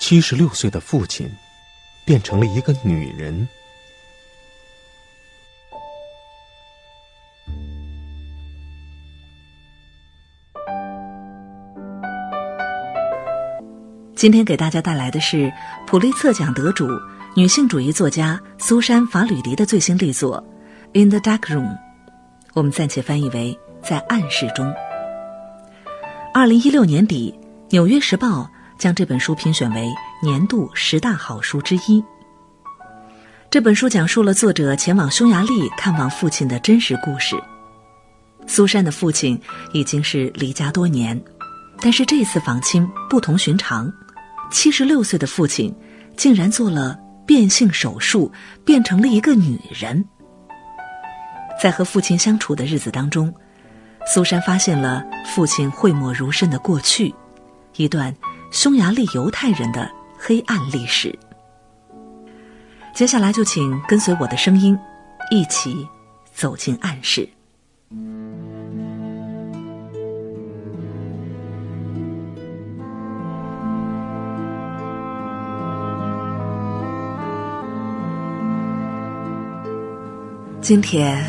七十六岁的父亲变成了一个女人。今天给大家带来的是普利策奖得主、女性主义作家苏珊·法吕迪的最新力作《In the Dark Room》，我们暂且翻译为“在暗室中”。二零一六年底，《纽约时报》将这本书评选为年度十大好书之一。这本书讲述了作者前往匈牙利看望父亲的真实故事。苏珊的父亲已经是离家多年，但是这次访亲不同寻常。七十六岁的父亲，竟然做了变性手术，变成了一个女人。在和父亲相处的日子当中，苏珊发现了父亲讳莫如深的过去，一段匈牙利犹太人的黑暗历史。接下来就请跟随我的声音，一起走进暗室。今天，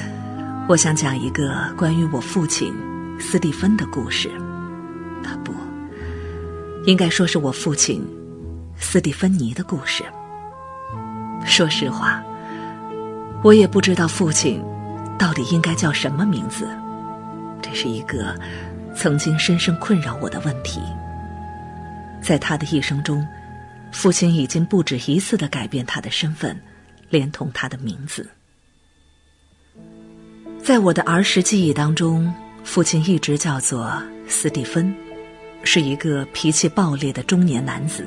我想讲一个关于我父亲斯蒂芬的故事。应该说是我父亲斯蒂芬妮的故事。说实话，我也不知道父亲到底应该叫什么名字。这是一个曾经深深困扰我的问题。在他的一生中，父亲已经不止一次的改变他的身份，连同他的名字。在我的儿时记忆当中，父亲一直叫做斯蒂芬，是一个脾气暴烈的中年男子，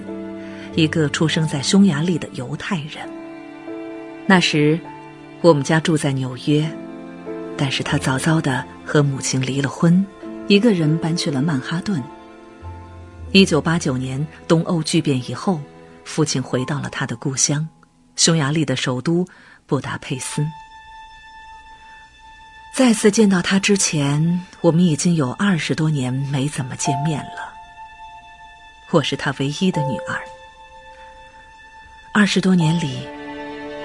一个出生在匈牙利的犹太人。那时，我们家住在纽约，但是他早早的和母亲离了婚，一个人搬去了曼哈顿。一九八九年东欧剧变以后，父亲回到了他的故乡，匈牙利的首都布达佩斯。再次见到他之前，我们已经有二十多年没怎么见面了。我是他唯一的女儿。二十多年里，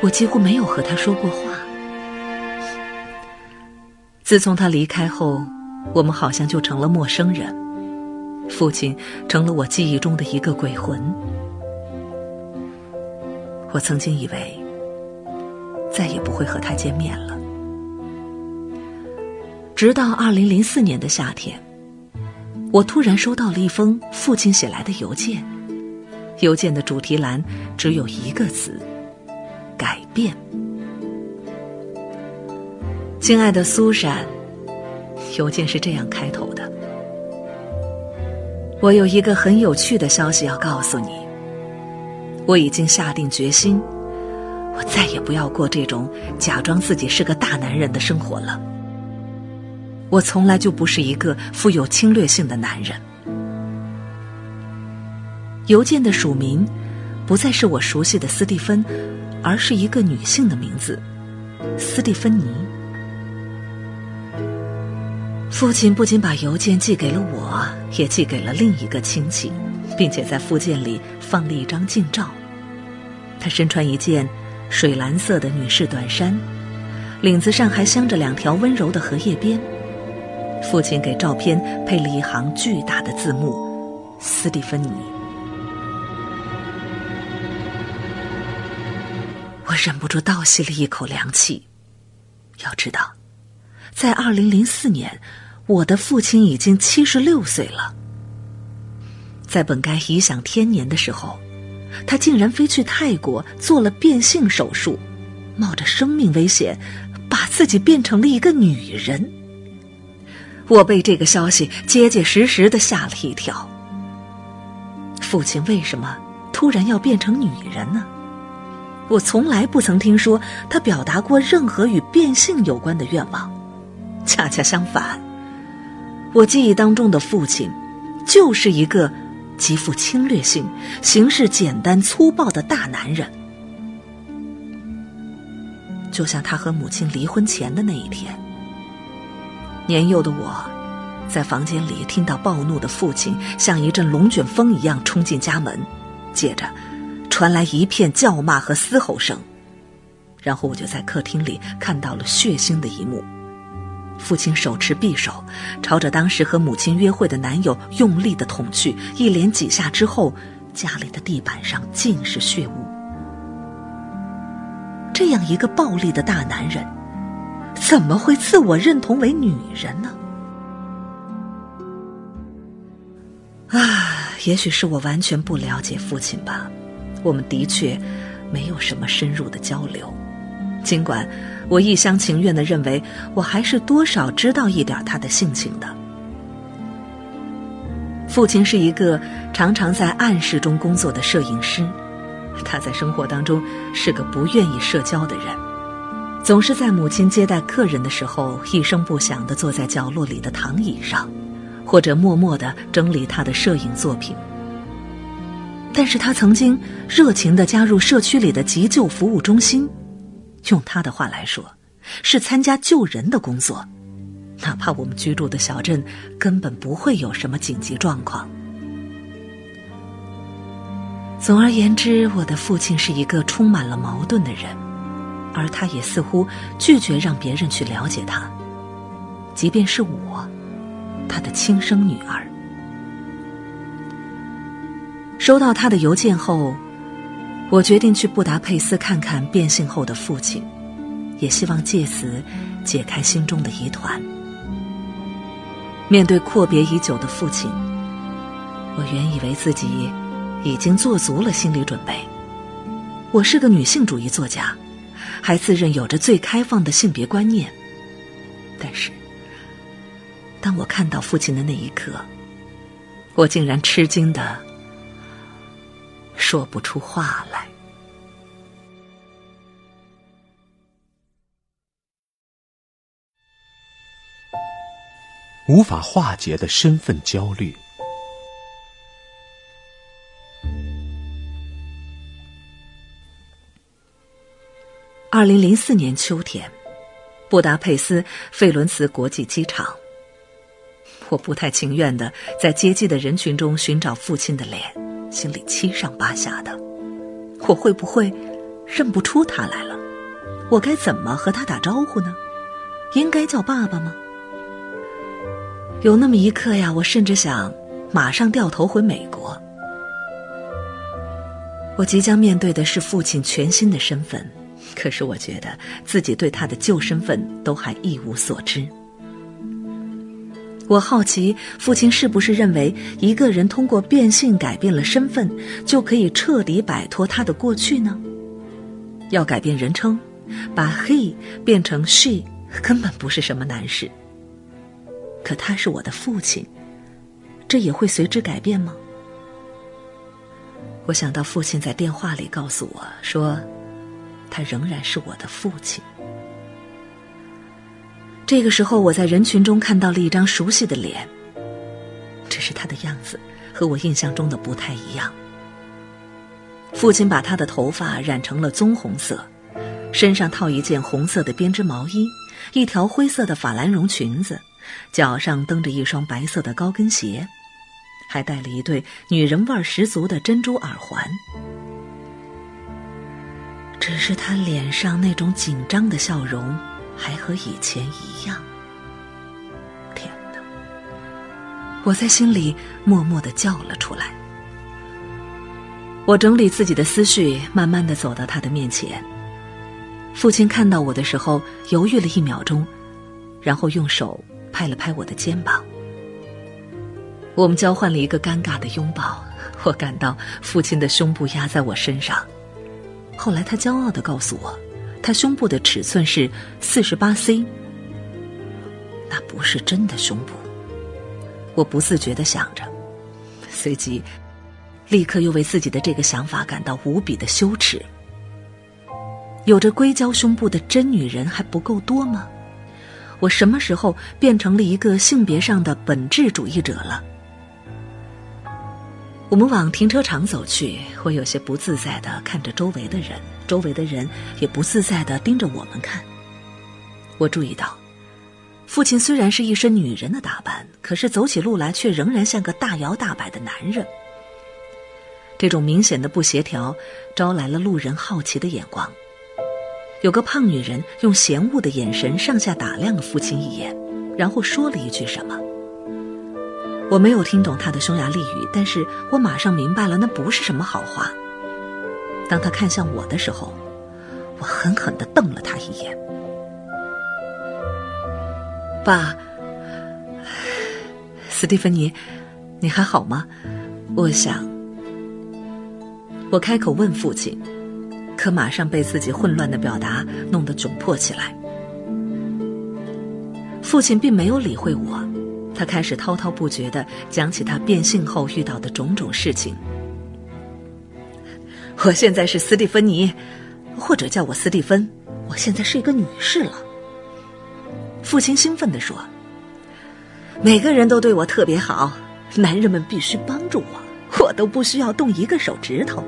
我几乎没有和他说过话。自从他离开后，我们好像就成了陌生人。父亲成了我记忆中的一个鬼魂。我曾经以为再也不会和他见面了。直到二零零四年的夏天，我突然收到了一封父亲写来的邮件。邮件的主题栏只有一个词：改变。亲爱的苏珊，邮件是这样开头的：“我有一个很有趣的消息要告诉你。我已经下定决心，我再也不要过这种假装自己是个大男人的生活了。”我从来就不是一个富有侵略性的男人。邮件的署名不再是我熟悉的斯蒂芬，而是一个女性的名字——斯蒂芬妮。父亲不仅把邮件寄给了我，也寄给了另一个亲戚，并且在附件里放了一张近照。他身穿一件水蓝色的女士短衫，领子上还镶着两条温柔的荷叶边。父亲给照片配了一行巨大的字幕：“斯蒂芬妮。”我忍不住倒吸了一口凉气。要知道，在二零零四年，我的父亲已经七十六岁了。在本该颐享天年的时候，他竟然飞去泰国做了变性手术，冒着生命危险，把自己变成了一个女人。我被这个消息结结实实的吓了一跳。父亲为什么突然要变成女人呢？我从来不曾听说他表达过任何与变性有关的愿望。恰恰相反，我记忆当中的父亲，就是一个极富侵略性、行事简单粗暴的大男人。就像他和母亲离婚前的那一天。年幼的我，在房间里听到暴怒的父亲像一阵龙卷风一样冲进家门，接着传来一片叫骂和嘶吼声，然后我就在客厅里看到了血腥的一幕：父亲手持匕首，朝着当时和母亲约会的男友用力的捅去，一连几下之后，家里的地板上尽是血污。这样一个暴力的大男人，怎么会自我认同为女人呢？啊，也许是我完全不了解父亲吧。我们的确没有什么深入的交流，尽管我一厢情愿的认为，我还是多少知道一点他的性情的。父亲是一个常常在暗室中工作的摄影师，他在生活当中是个不愿意社交的人，总是在母亲接待客人的时候一声不响的坐在角落里的躺椅上。或者默默的整理他的摄影作品，但是他曾经热情的加入社区里的急救服务中心，用他的话来说，是参加救人的工作，哪怕我们居住的小镇根本不会有什么紧急状况。总而言之，我的父亲是一个充满了矛盾的人，而他也似乎拒绝让别人去了解他，即便是我。他的亲生女儿收到他的邮件后，我决定去布达佩斯看看变性后的父亲，也希望借此解开心中的疑团。面对阔别已久的父亲，我原以为自己已经做足了心理准备。我是个女性主义作家，还自认有着最开放的性别观念，但是。当我看到父亲的那一刻，我竟然吃惊的说不出话来。无法化解的身份焦虑。二零零四年秋天，布达佩斯费伦茨国际机场。我不太情愿的在接机的人群中寻找父亲的脸，心里七上八下的。我会不会认不出他来了？我该怎么和他打招呼呢？应该叫爸爸吗？有那么一刻呀，我甚至想马上掉头回美国。我即将面对的是父亲全新的身份，可是我觉得自己对他的旧身份都还一无所知。我好奇，父亲是不是认为一个人通过变性改变了身份，就可以彻底摆脱他的过去呢？要改变人称，把 he 变成 she，根本不是什么难事。可他是我的父亲，这也会随之改变吗？我想到父亲在电话里告诉我说，他仍然是我的父亲。这个时候，我在人群中看到了一张熟悉的脸。只是他的样子和我印象中的不太一样。父亲把他的头发染成了棕红色，身上套一件红色的编织毛衣，一条灰色的法兰绒裙子，脚上蹬着一双白色的高跟鞋，还戴了一对女人味十足的珍珠耳环。只是他脸上那种紧张的笑容。还和以前一样。天哪！我在心里默默的叫了出来。我整理自己的思绪，慢慢的走到他的面前。父亲看到我的时候，犹豫了一秒钟，然后用手拍了拍我的肩膀。我们交换了一个尴尬的拥抱。我感到父亲的胸部压在我身上。后来他骄傲的告诉我。他胸部的尺寸是四十八 C，那不是真的胸部。我不自觉的想着，随即立刻又为自己的这个想法感到无比的羞耻。有着硅胶胸部的真女人还不够多吗？我什么时候变成了一个性别上的本质主义者了？我们往停车场走去，我有些不自在的看着周围的人。周围的人也不自在的盯着我们看。我注意到，父亲虽然是一身女人的打扮，可是走起路来却仍然像个大摇大摆的男人。这种明显的不协调招来了路人好奇的眼光。有个胖女人用嫌恶的眼神上下打量了父亲一眼，然后说了一句什么。我没有听懂他的匈牙利语，但是我马上明白了，那不是什么好话。当他看向我的时候，我狠狠地瞪了他一眼。爸，斯蒂芬妮，你还好吗？我想，我开口问父亲。可马上被自己混乱的表达弄得窘迫起来。父亲并没有理会我，他开始滔滔不绝的讲起他变性后遇到的种种事情。我现在是斯蒂芬妮，或者叫我斯蒂芬。我现在是一个女士了。父亲兴奋地说：“每个人都对我特别好，男人们必须帮助我，我都不需要动一个手指头。”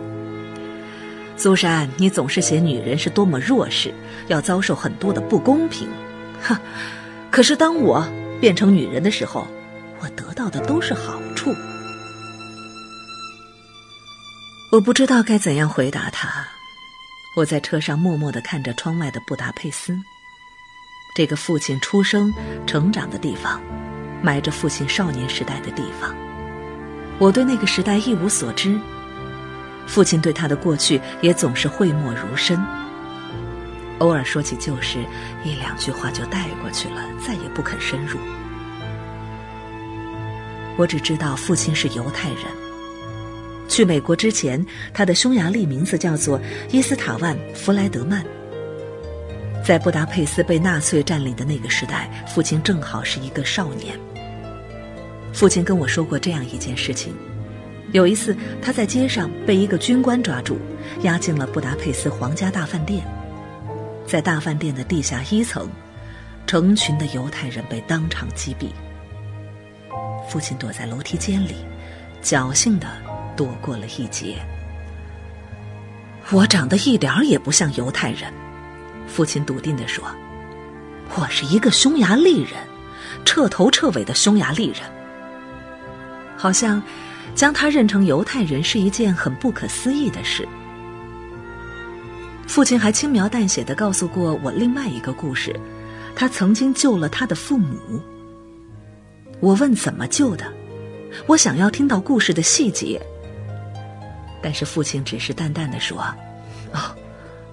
苏珊，你总是写女人是多么弱势，要遭受很多的不公平，哼！可是当我变成女人的时候，我得到的都是好处。我不知道该怎样回答他。我在车上默默的看着窗外的布达佩斯，这个父亲出生、成长的地方，埋着父亲少年时代的地方。我对那个时代一无所知。父亲对他的过去也总是讳莫如深，偶尔说起旧事，一两句话就带过去了，再也不肯深入。我只知道父亲是犹太人。去美国之前，他的匈牙利名字叫做伊斯塔万·弗莱德曼。在布达佩斯被纳粹占领的那个时代，父亲正好是一个少年。父亲跟我说过这样一件事情。有一次，他在街上被一个军官抓住，押进了布达佩斯皇家大饭店。在大饭店的地下一层，成群的犹太人被当场击毙。父亲躲在楼梯间里，侥幸的躲过了一劫。我长得一点儿也不像犹太人，父亲笃定的说：“我是一个匈牙利人，彻头彻尾的匈牙利人。”好像。将他认成犹太人是一件很不可思议的事。父亲还轻描淡写的告诉过我另外一个故事，他曾经救了他的父母。我问怎么救的，我想要听到故事的细节，但是父亲只是淡淡的说：“哦，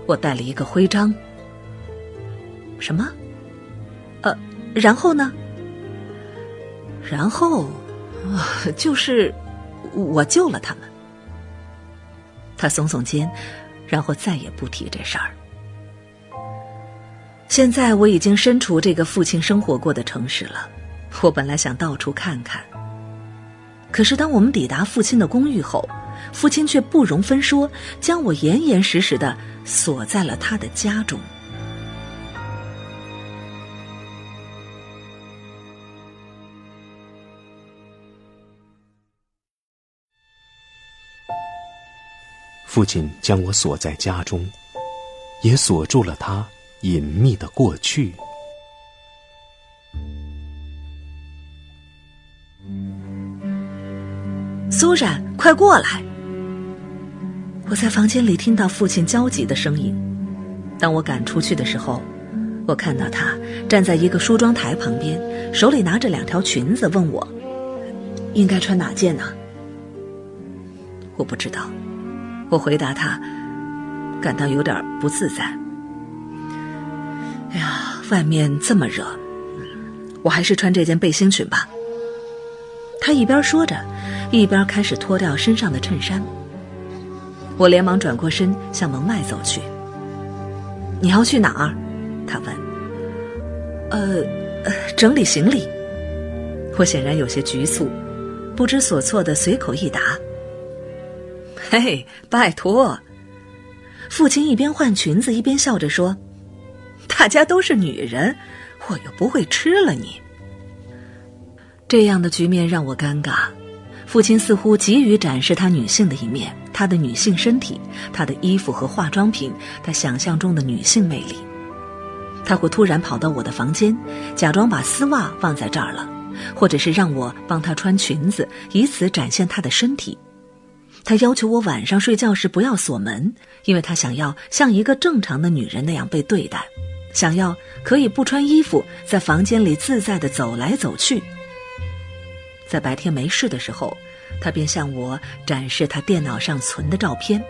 我带了一个徽章。”什么？呃，然后呢？然后，就是。我救了他们。他耸耸肩，然后再也不提这事儿。现在我已经身处这个父亲生活过的城市了。我本来想到处看看，可是当我们抵达父亲的公寓后，父亲却不容分说，将我严严实实的锁在了他的家中。父亲将我锁在家中，也锁住了他隐秘的过去。苏珊，快过来！我在房间里听到父亲焦急的声音。当我赶出去的时候，我看到他站在一个梳妆台旁边，手里拿着两条裙子，问我应该穿哪件呢？我不知道。我回答他，感到有点不自在。哎呀，外面这么热，我还是穿这件背心裙吧。他一边说着，一边开始脱掉身上的衬衫。我连忙转过身向门外走去。你要去哪儿？他问。呃，整理行李。我显然有些局促，不知所措的随口一答。嘿，拜托！父亲一边换裙子一边笑着说：“大家都是女人，我又不会吃了你。”这样的局面让我尴尬。父亲似乎急于展示他女性的一面，他的女性身体，他的衣服和化妆品，他想象中的女性魅力。他会突然跑到我的房间，假装把丝袜忘在这儿了，或者是让我帮他穿裙子，以此展现他的身体。他要求我晚上睡觉时不要锁门，因为他想要像一个正常的女人那样被对待，想要可以不穿衣服在房间里自在的走来走去。在白天没事的时候，他便向我展示他电脑上存的照片，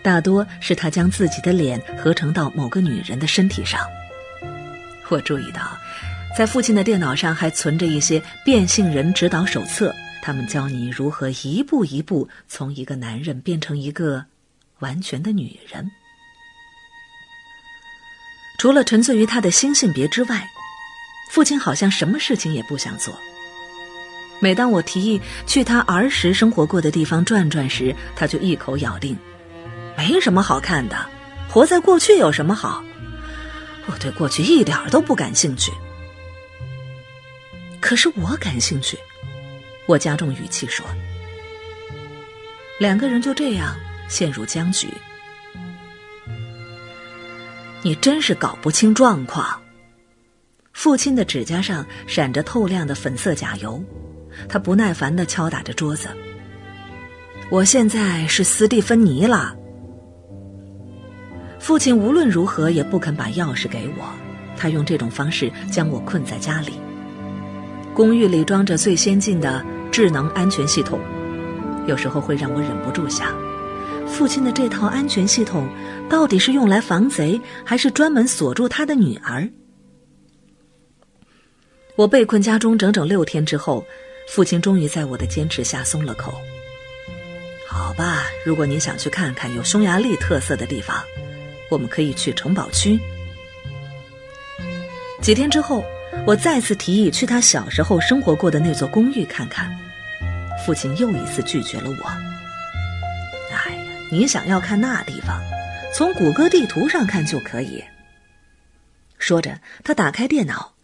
大多是他将自己的脸合成到某个女人的身体上。我注意到，在父亲的电脑上还存着一些变性人指导手册，他们教你如何一步一步从一个男人变成一个完全的女人。除了沉醉于他的新性别之外，父亲好像什么事情也不想做。每当我提议去他儿时生活过的地方转转时，他就一口咬定：“没什么好看的，活在过去有什么好？我对过去一点都不感兴趣。”可是我感兴趣，我加重语气说。两个人就这样陷入僵局。你真是搞不清状况。父亲的指甲上闪着透亮的粉色甲油。他不耐烦的敲打着桌子。我现在是斯蒂芬妮了。父亲无论如何也不肯把钥匙给我，他用这种方式将我困在家里。公寓里装着最先进的智能安全系统，有时候会让我忍不住想：父亲的这套安全系统到底是用来防贼，还是专门锁住他的女儿？我被困家中整整六天之后。父亲终于在我的坚持下松了口。好吧，如果你想去看看有匈牙利特色的地方，我们可以去城堡区。几天之后，我再次提议去他小时候生活过的那座公寓看看，父亲又一次拒绝了我。哎呀，你想要看那地方，从谷歌地图上看就可以。说着，他打开电脑。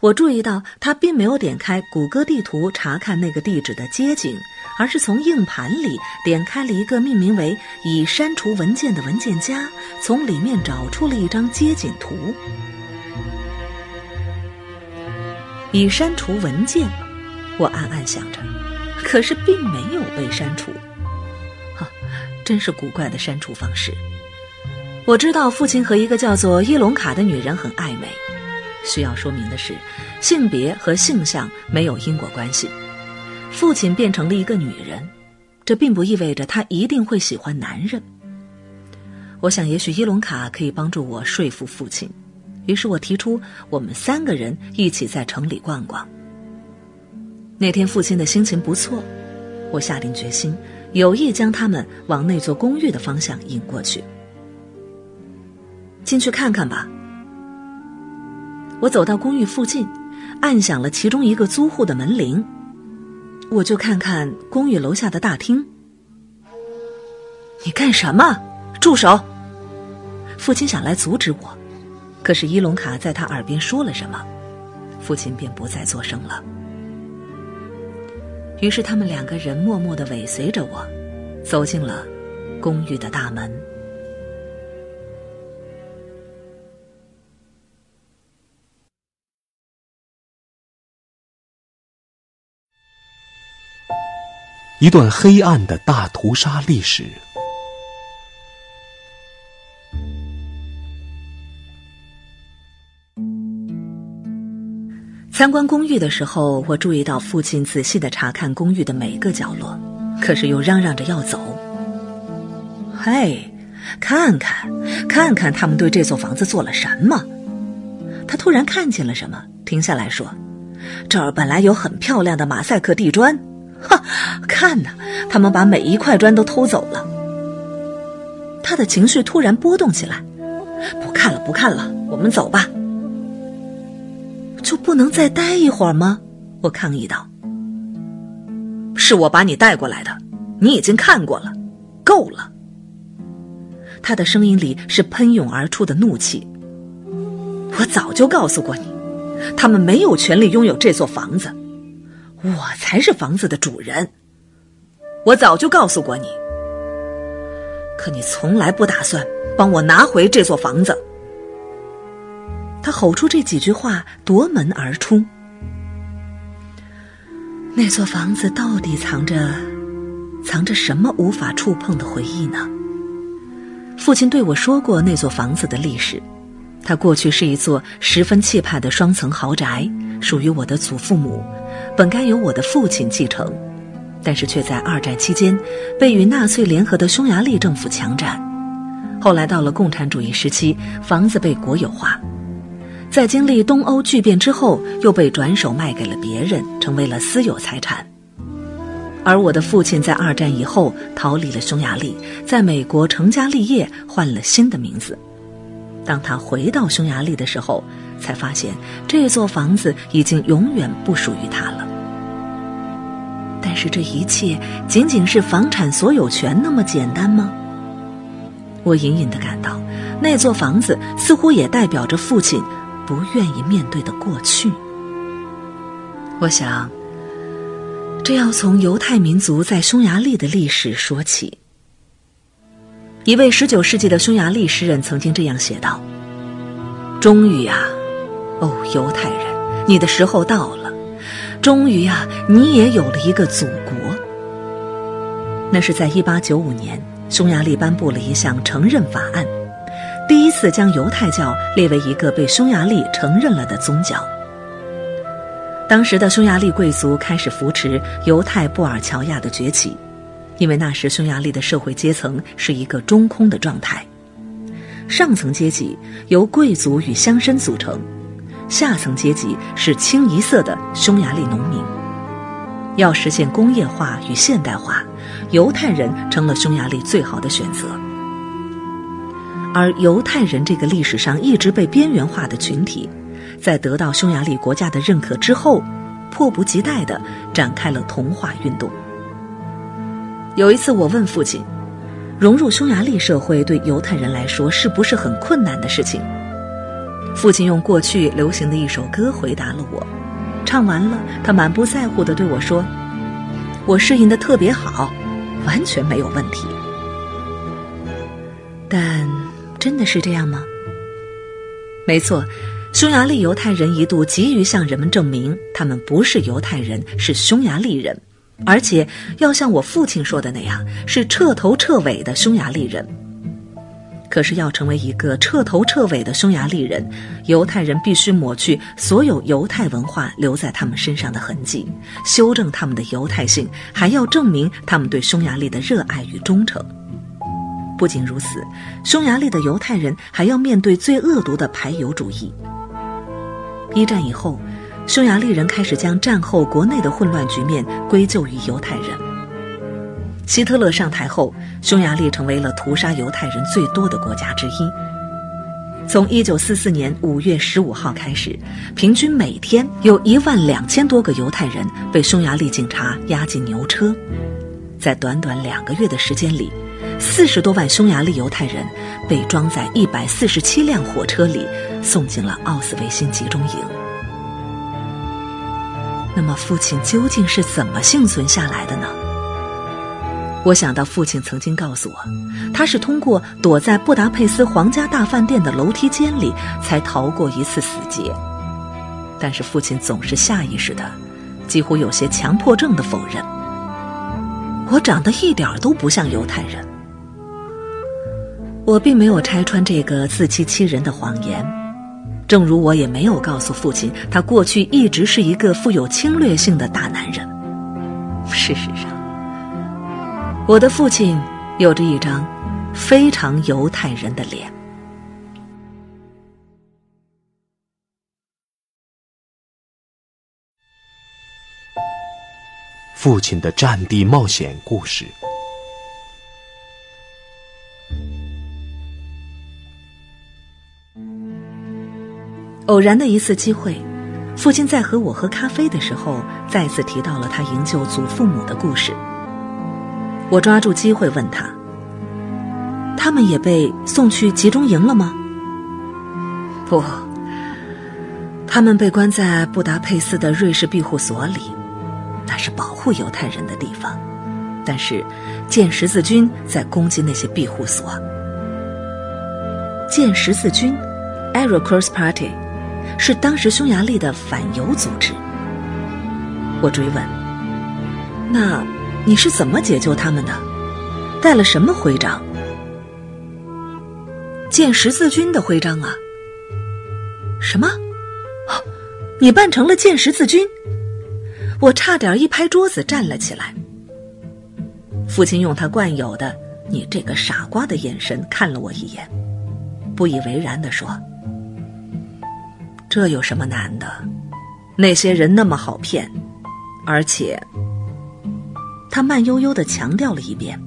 我注意到他并没有点开谷歌地图查看那个地址的街景，而是从硬盘里点开了一个命名为“已删除文件”的文件夹，从里面找出了一张街景图。已删除文件，我暗暗想着，可是并没有被删除。哈，真是古怪的删除方式。我知道父亲和一个叫做伊隆卡的女人很暧昧。需要说明的是，性别和性向没有因果关系。父亲变成了一个女人，这并不意味着他一定会喜欢男人。我想，也许伊隆卡可以帮助我说服父亲。于是我提出，我们三个人一起在城里逛逛。那天父亲的心情不错，我下定决心，有意将他们往那座公寓的方向引过去。进去看看吧。我走到公寓附近，按响了其中一个租户的门铃。我就看看公寓楼下的大厅。你干什么？住手！父亲想来阻止我，可是伊隆卡在他耳边说了什么，父亲便不再作声了。于是他们两个人默默的尾随着我，走进了公寓的大门。一段黑暗的大屠杀历史。参观公寓的时候，我注意到父亲仔细的查看公寓的每个角落，可是又嚷嚷着要走。嘿，看看，看看他们对这座房子做了什么！他突然看见了什么，停下来说：“这儿本来有很漂亮的马赛克地砖。”哈，看呐，他们把每一块砖都偷走了。他的情绪突然波动起来，不看了，不看了，我们走吧。就不能再待一会儿吗？我抗议道。是我把你带过来的，你已经看过了，够了。他的声音里是喷涌而出的怒气。我早就告诉过你，他们没有权利拥有这座房子。我才是房子的主人，我早就告诉过你。可你从来不打算帮我拿回这座房子。他吼出这几句话，夺门而出。那座房子到底藏着藏着什么无法触碰的回忆呢？父亲对我说过那座房子的历史，它过去是一座十分气派的双层豪宅，属于我的祖父母，本该由我的父亲继承，但是却在二战期间被与纳粹联合的匈牙利政府强占。后来到了共产主义时期，房子被国有化，在经历东欧巨变之后，又被转手卖给了别人，成为了私有财产。而我的父亲在二战以后逃离了匈牙利，在美国成家立业，换了新的名字。当他回到匈牙利的时候，才发现这座房子已经永远不属于他了。但是这一切仅仅是房产所有权那么简单吗？我隐隐的感到，那座房子似乎也代表着父亲不愿意面对的过去。我想。这要从犹太民族在匈牙利的历史说起。一位十九世纪的匈牙利诗人曾经这样写道：“终于啊，哦，犹太人，你的时候到了。终于啊，你也有了一个祖国。”那是在一八九五年，匈牙利颁布了一项承认法案，第一次将犹太教列为一个被匈牙利承认了的宗教。当时的匈牙利贵族开始扶持犹太布尔乔亚的崛起，因为那时匈牙利的社会阶层是一个中空的状态，上层阶级由贵族与乡绅组成，下层阶级是清一色的匈牙利农民。要实现工业化与现代化，犹太人成了匈牙利最好的选择。而犹太人这个历史上一直被边缘化的群体。在得到匈牙利国家的认可之后，迫不及待地展开了同化运动。有一次，我问父亲：“融入匈牙利社会对犹太人来说是不是很困难的事情？”父亲用过去流行的一首歌回答了我。唱完了，他满不在乎地对我说：“我适应的特别好，完全没有问题。”但真的是这样吗？没错。匈牙利犹太人一度急于向人们证明，他们不是犹太人，是匈牙利人，而且要像我父亲说的那样，是彻头彻尾的匈牙利人。可是，要成为一个彻头彻尾的匈牙利人，犹太人必须抹去所有犹太文化留在他们身上的痕迹，修正他们的犹太性，还要证明他们对匈牙利的热爱与忠诚。不仅如此，匈牙利的犹太人还要面对最恶毒的排犹主义。一战以后，匈牙利人开始将战后国内的混乱局面归咎于犹太人。希特勒上台后，匈牙利成为了屠杀犹太人最多的国家之一。从1944年5月15号开始，平均每天有一万两千多个犹太人被匈牙利警察押进牛车。在短短两个月的时间里，四十多万匈牙利犹太人被装在一百四十七辆火车里，送进了奥斯维辛集中营。那么，父亲究竟是怎么幸存下来的呢？我想到父亲曾经告诉我，他是通过躲在布达佩斯皇家大饭店的楼梯间里才逃过一次死劫。但是，父亲总是下意识的，几乎有些强迫症的否认。我长得一点都不像犹太人。我并没有拆穿这个自欺欺人的谎言，正如我也没有告诉父亲，他过去一直是一个富有侵略性的大男人。事实上，我的父亲有着一张非常犹太人的脸。父亲的战地冒险故事。偶然的一次机会，父亲在和我喝咖啡的时候，再次提到了他营救祖父母的故事。我抓住机会问他：“他们也被送去集中营了吗？”“不，他们被关在布达佩斯的瑞士庇护所里，那是保护犹太人的地方。但是，建十字军在攻击那些庇护所。建十字军 a r o Cross Party）。”是当时匈牙利的反犹组织。我追问：“那你是怎么解救他们的？带了什么徽章？建十字军的徽章啊！什么？你扮成了建十字军？我差点一拍桌子站了起来。父亲用他惯有的“你这个傻瓜”的眼神看了我一眼，不以为然的说：“这有什么难的？那些人那么好骗，而且……”他慢悠悠的强调了一遍：“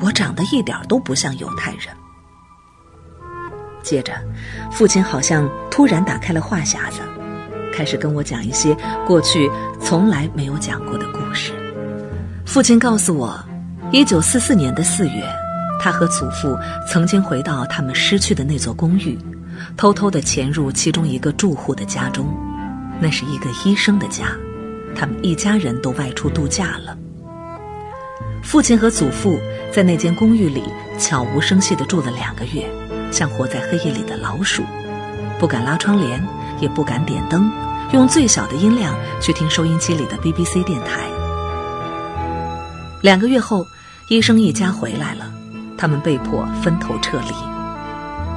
我长得一点都不像犹太人。”接着，父亲好像突然打开了话匣子，开始跟我讲一些过去从来没有讲过的故事。父亲告诉我，一九四四年的四月，他和祖父曾经回到他们失去的那座公寓，偷偷的潜入其中一个住户的家中，那是一个医生的家。他们一家人都外出度假了。父亲和祖父在那间公寓里悄无声息地住了两个月，像活在黑夜里的老鼠，不敢拉窗帘，也不敢点灯，用最小的音量去听收音机里的 BBC 电台。两个月后，医生一家回来了，他们被迫分头撤离。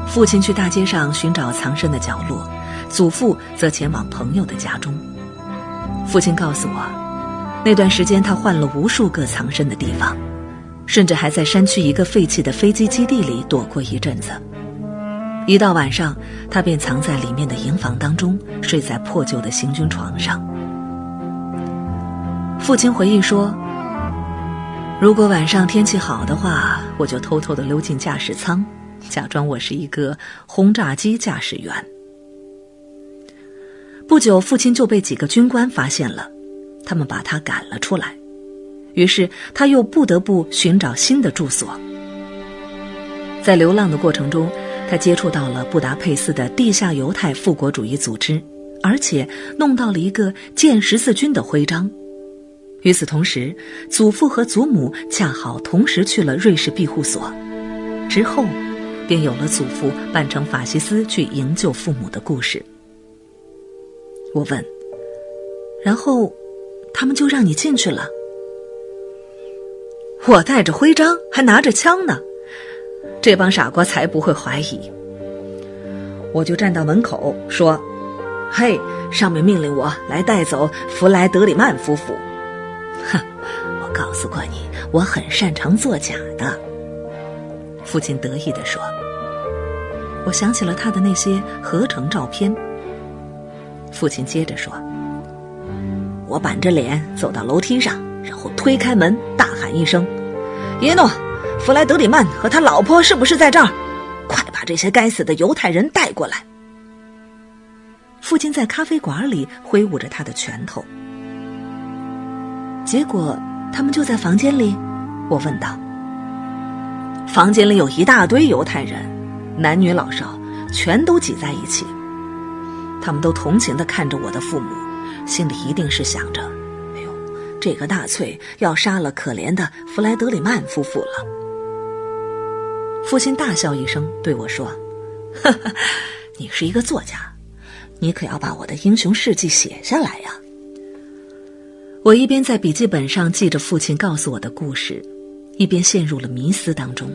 父亲去大街上寻找藏身的角落，祖父则前往朋友的家中。父亲告诉我，那段时间他换了无数个藏身的地方，甚至还在山区一个废弃的飞机基地里躲过一阵子。一到晚上，他便藏在里面的营房当中，睡在破旧的行军床上。父亲回忆说：“如果晚上天气好的话，我就偷偷的溜进驾驶舱，假装我是一个轰炸机驾驶员。”不久，父亲就被几个军官发现了，他们把他赶了出来。于是，他又不得不寻找新的住所。在流浪的过程中，他接触到了布达佩斯的地下犹太复国主义组织，而且弄到了一个建十字军的徽章。与此同时，祖父和祖母恰好同时去了瑞士庇护所，之后，便有了祖父扮成法西斯去营救父母的故事。我问，然后，他们就让你进去了。我带着徽章，还拿着枪呢，这帮傻瓜才不会怀疑。我就站到门口说：“嘿，上面命令我来带走弗莱德里曼夫妇。”哼，我告诉过你，我很擅长作假的。父亲得意地说。我想起了他的那些合成照片。父亲接着说：“我板着脸走到楼梯上，然后推开门，大喊一声：‘耶诺，弗莱德里曼和他老婆是不是在这儿？快把这些该死的犹太人带过来！’”父亲在咖啡馆里挥舞着他的拳头。结果他们就在房间里，我问道：“房间里有一大堆犹太人，男女老少全都挤在一起。”他们都同情的看着我的父母，心里一定是想着：“哎呦，这个纳粹要杀了可怜的弗莱德里曼夫妇了。”父亲大笑一声对我说：“哈哈，你是一个作家，你可要把我的英雄事迹写下来呀！”我一边在笔记本上记着父亲告诉我的故事，一边陷入了迷思当中。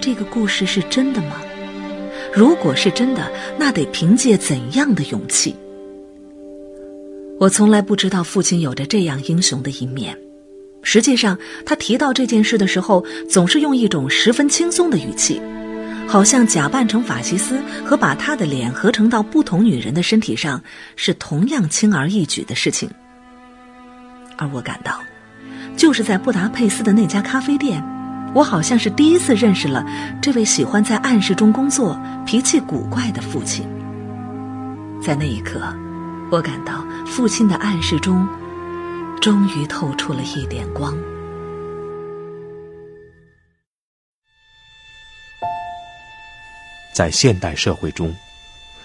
这个故事是真的吗？如果是真的，那得凭借怎样的勇气？我从来不知道父亲有着这样英雄的一面。实际上，他提到这件事的时候，总是用一种十分轻松的语气，好像假扮成法西斯和把他的脸合成到不同女人的身体上是同样轻而易举的事情。而我感到，就是在布达佩斯的那家咖啡店。我好像是第一次认识了这位喜欢在暗室中工作、脾气古怪的父亲。在那一刻，我感到父亲的暗室中终于透出了一点光。在现代社会中，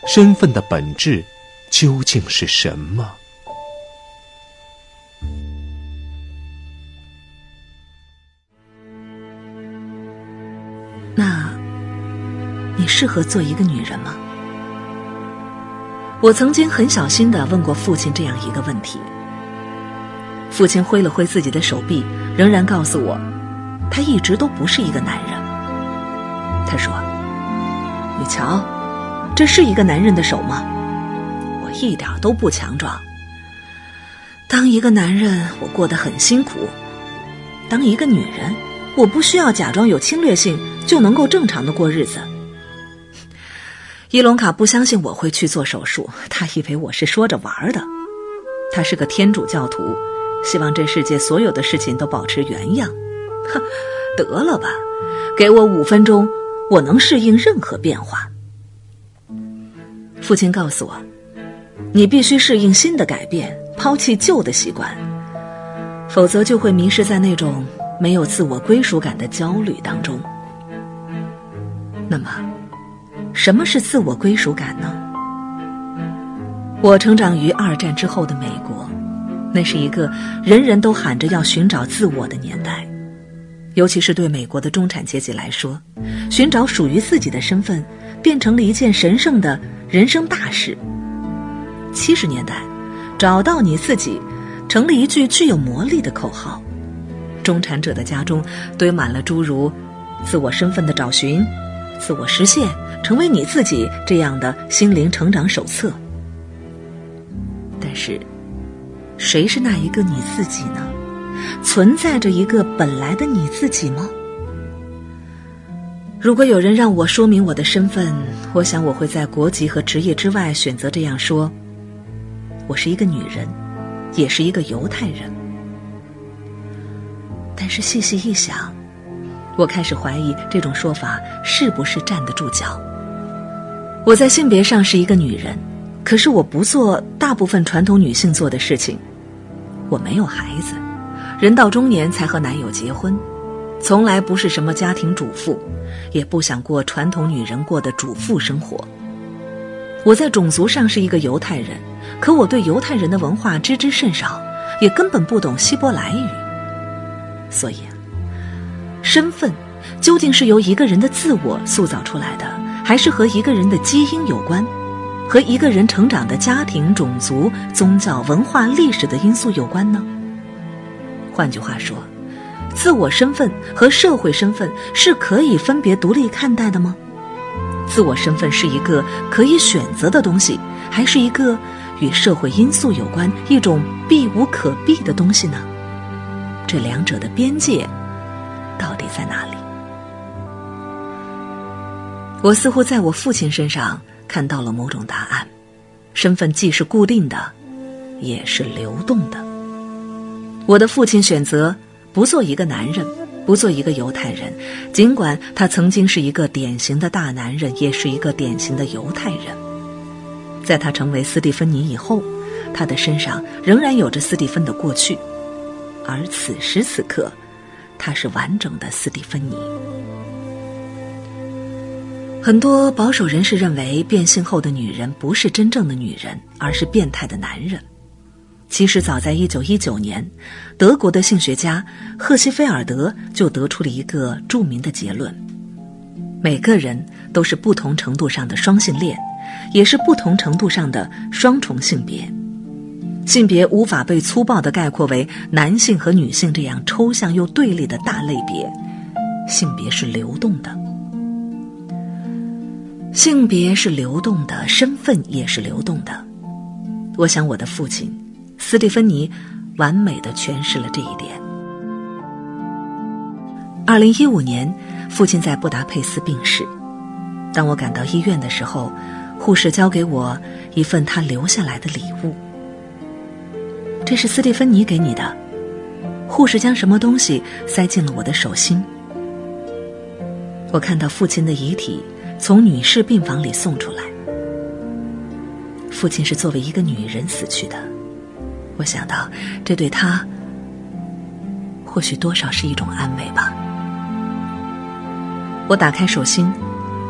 身份的本质究竟是什么？你适合做一个女人吗？我曾经很小心的问过父亲这样一个问题。父亲挥了挥自己的手臂，仍然告诉我，他一直都不是一个男人。他说：“你瞧，这是一个男人的手吗？我一点都不强壮。当一个男人，我过得很辛苦；当一个女人，我不需要假装有侵略性，就能够正常的过日子。”伊隆卡不相信我会去做手术，他以为我是说着玩的。他是个天主教徒，希望这世界所有的事情都保持原样。哼，得了吧，给我五分钟，我能适应任何变化。父亲告诉我，你必须适应新的改变，抛弃旧的习惯，否则就会迷失在那种没有自我归属感的焦虑当中。那么。什么是自我归属感呢？我成长于二战之后的美国，那是一个人人都喊着要寻找自我的年代，尤其是对美国的中产阶级来说，寻找属于自己的身份变成了一件神圣的人生大事。七十年代，找到你自己，成了一句具有魔力的口号，中产者的家中堆满了诸如“自我身份的找寻”“自我实现”。成为你自己这样的心灵成长手册。但是，谁是那一个你自己呢？存在着一个本来的你自己吗？如果有人让我说明我的身份，我想我会在国籍和职业之外选择这样说：我是一个女人，也是一个犹太人。但是细细一想，我开始怀疑这种说法是不是站得住脚。我在性别上是一个女人，可是我不做大部分传统女性做的事情。我没有孩子，人到中年才和男友结婚，从来不是什么家庭主妇，也不想过传统女人过的主妇生活。我在种族上是一个犹太人，可我对犹太人的文化知之甚少，也根本不懂希伯来语。所以，身份究竟是由一个人的自我塑造出来的？还是和一个人的基因有关，和一个人成长的家庭、种族、宗教、文化、历史的因素有关呢？换句话说，自我身份和社会身份是可以分别独立看待的吗？自我身份是一个可以选择的东西，还是一个与社会因素有关、一种避无可避的东西呢？这两者的边界到底在哪里？我似乎在我父亲身上看到了某种答案：身份既是固定的，也是流动的。我的父亲选择不做一个男人，不做一个犹太人，尽管他曾经是一个典型的大男人，也是一个典型的犹太人。在他成为斯蒂芬妮以后，他的身上仍然有着斯蒂芬的过去，而此时此刻，她是完整的斯蒂芬妮。很多保守人士认为，变性后的女人不是真正的女人，而是变态的男人。其实，早在1919年，德国的性学家赫西菲尔德就得出了一个著名的结论：每个人都是不同程度上的双性恋，也是不同程度上的双重性别。性别无法被粗暴地概括为男性和女性这样抽象又对立的大类别，性别是流动的。性别是流动的，身份也是流动的。我想，我的父亲斯蒂芬妮完美的诠释了这一点。二零一五年，父亲在布达佩斯病逝。当我赶到医院的时候，护士交给我一份他留下来的礼物。这是斯蒂芬妮给你的。护士将什么东西塞进了我的手心。我看到父亲的遗体。从女士病房里送出来。父亲是作为一个女人死去的，我想到这对他或许多少是一种安慰吧。我打开手心，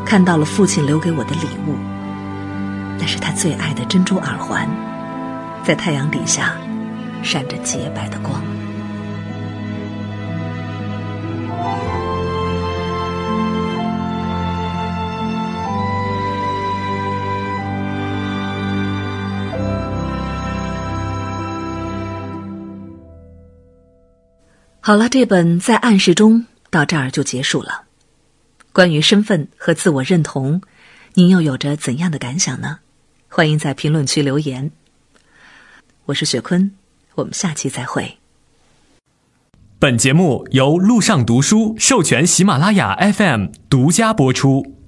看到了父亲留给我的礼物，那是他最爱的珍珠耳环，在太阳底下闪着洁白的光。好了，这本在暗示中到这儿就结束了。关于身份和自我认同，您又有着怎样的感想呢？欢迎在评论区留言。我是雪坤，我们下期再会。本节目由路上读书授权喜马拉雅 FM 独家播出。